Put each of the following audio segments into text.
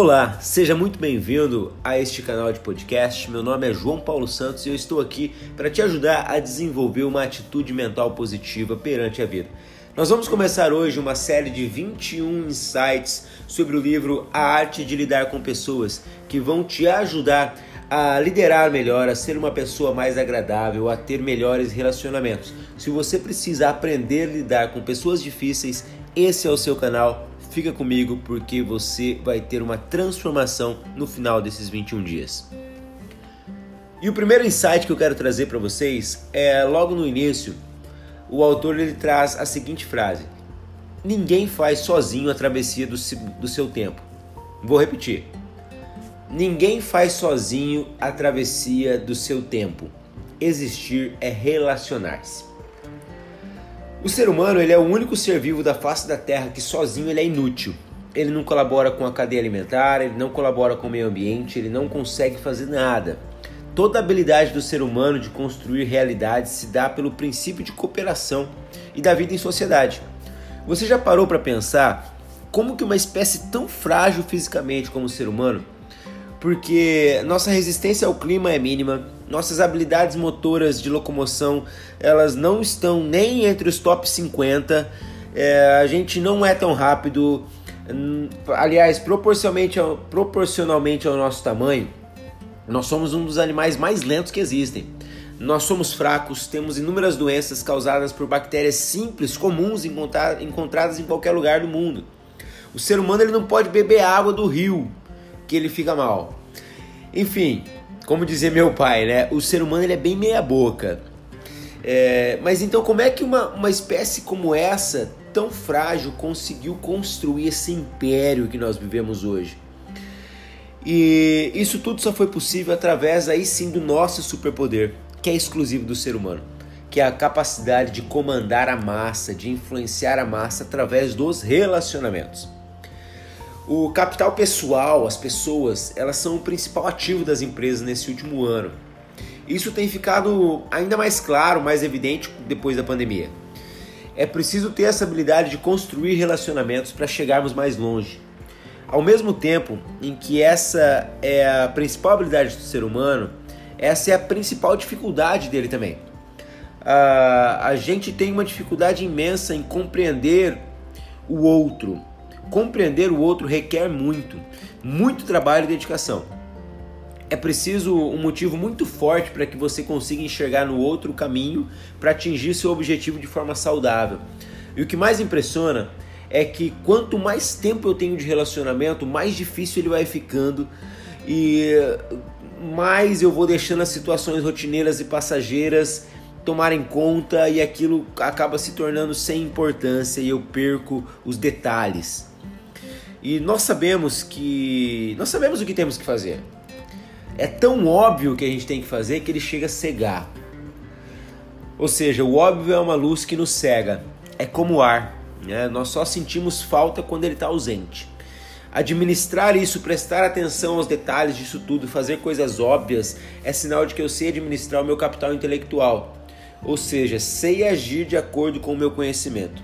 Olá, seja muito bem-vindo a este canal de podcast. Meu nome é João Paulo Santos e eu estou aqui para te ajudar a desenvolver uma atitude mental positiva perante a vida. Nós vamos começar hoje uma série de 21 insights sobre o livro A Arte de Lidar com Pessoas, que vão te ajudar a liderar melhor, a ser uma pessoa mais agradável, a ter melhores relacionamentos. Se você precisa aprender a lidar com pessoas difíceis, esse é o seu canal Fica comigo porque você vai ter uma transformação no final desses 21 dias. E o primeiro insight que eu quero trazer para vocês é logo no início, o autor ele traz a seguinte frase: Ninguém faz sozinho a travessia do, do seu tempo. Vou repetir. Ninguém faz sozinho a travessia do seu tempo. Existir é relacionar-se. O ser humano ele é o único ser vivo da face da Terra que sozinho ele é inútil. Ele não colabora com a cadeia alimentar, ele não colabora com o meio ambiente, ele não consegue fazer nada. Toda a habilidade do ser humano de construir realidades se dá pelo princípio de cooperação e da vida em sociedade. Você já parou para pensar como que uma espécie tão frágil fisicamente como o ser humano porque nossa resistência ao clima é mínima, nossas habilidades motoras de locomoção elas não estão nem entre os top 50, é, a gente não é tão rápido, hum, aliás, proporcionalmente ao, proporcionalmente ao nosso tamanho, nós somos um dos animais mais lentos que existem. Nós somos fracos, temos inúmeras doenças causadas por bactérias simples, comuns, encontradas em qualquer lugar do mundo. O ser humano ele não pode beber água do rio, que ele fica mal. Enfim, como dizia meu pai, né? O ser humano ele é bem meia boca. É, mas então como é que uma, uma espécie como essa, tão frágil, conseguiu construir esse império que nós vivemos hoje? E isso tudo só foi possível através aí sim do nosso superpoder, que é exclusivo do ser humano, que é a capacidade de comandar a massa, de influenciar a massa através dos relacionamentos. O capital pessoal, as pessoas, elas são o principal ativo das empresas nesse último ano. Isso tem ficado ainda mais claro, mais evidente depois da pandemia. É preciso ter essa habilidade de construir relacionamentos para chegarmos mais longe. Ao mesmo tempo em que essa é a principal habilidade do ser humano, essa é a principal dificuldade dele também. Uh, a gente tem uma dificuldade imensa em compreender o outro, Compreender o outro requer muito, muito trabalho e dedicação. É preciso um motivo muito forte para que você consiga enxergar no outro caminho para atingir seu objetivo de forma saudável. E o que mais impressiona é que quanto mais tempo eu tenho de relacionamento, mais difícil ele vai ficando e mais eu vou deixando as situações rotineiras e passageiras tomarem conta e aquilo acaba se tornando sem importância e eu perco os detalhes. E nós sabemos que nós sabemos o que temos que fazer. É tão óbvio o que a gente tem que fazer que ele chega a cegar. Ou seja, o óbvio é uma luz que nos cega. É como o ar. Né? Nós só sentimos falta quando ele está ausente. Administrar isso, prestar atenção aos detalhes disso tudo, fazer coisas óbvias, é sinal de que eu sei administrar o meu capital intelectual. Ou seja, sei agir de acordo com o meu conhecimento.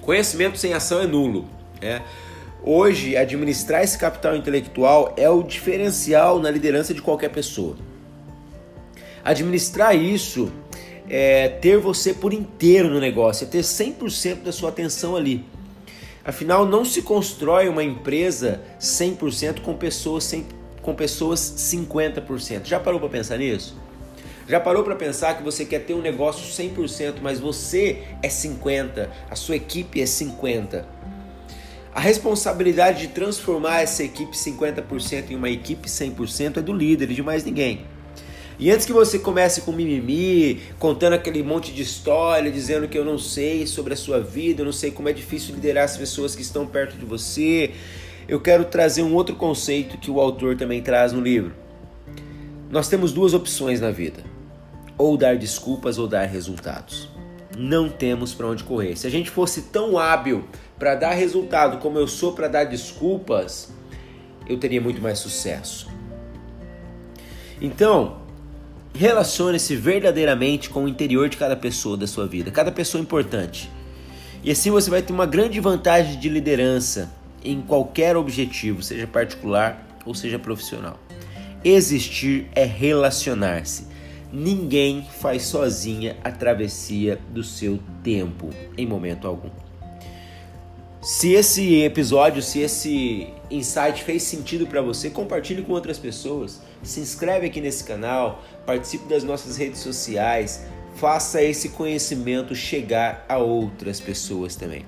Conhecimento sem ação é nulo. Né? Hoje, administrar esse capital intelectual é o diferencial na liderança de qualquer pessoa. Administrar isso é ter você por inteiro no negócio, é ter 100% da sua atenção ali. Afinal, não se constrói uma empresa 100% com pessoas, 100, com pessoas 50%. Já parou para pensar nisso? Já parou para pensar que você quer ter um negócio 100%, mas você é 50%, a sua equipe é 50%? A responsabilidade de transformar essa equipe 50% em uma equipe 100% é do líder e de mais ninguém. E antes que você comece com mimimi, contando aquele monte de história, dizendo que eu não sei sobre a sua vida, eu não sei como é difícil liderar as pessoas que estão perto de você, eu quero trazer um outro conceito que o autor também traz no livro. Nós temos duas opções na vida: ou dar desculpas ou dar resultados. Não temos para onde correr. Se a gente fosse tão hábil para dar resultado como eu sou para dar desculpas, eu teria muito mais sucesso. Então, relacione-se verdadeiramente com o interior de cada pessoa da sua vida. Cada pessoa é importante. E assim você vai ter uma grande vantagem de liderança em qualquer objetivo, seja particular ou seja profissional. Existir é relacionar-se. Ninguém faz sozinha a travessia do seu tempo em momento algum. Se esse episódio, se esse insight fez sentido para você, compartilhe com outras pessoas. Se inscreve aqui nesse canal, participe das nossas redes sociais, faça esse conhecimento chegar a outras pessoas também.